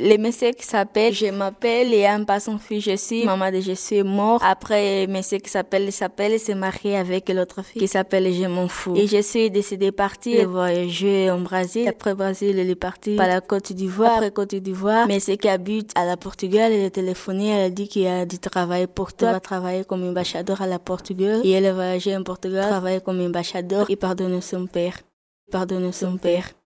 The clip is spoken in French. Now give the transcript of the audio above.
les messieurs qui s'appellent, je m'appelle et un pas son fils, je suis maman de je suis mort. Après, monsieur qui s'appelle, il s'appelle, s'est marié avec l'autre fille qui s'appelle Je m'en fous. Et je suis décidée de partir voyager en Brésil. Après Brésil, elle est partie par la Côte d'Ivoire. Après Côte d'Ivoire, mais qui habite à la Portugal, elle a téléphoné, elle a dit qu'il y a du travail pour toi. Elle va travailler comme ambassadeur à la Portugal. Et elle a voyagé en Portugal, travailler comme ambassadeur et pardonner son père. Pardonner son père.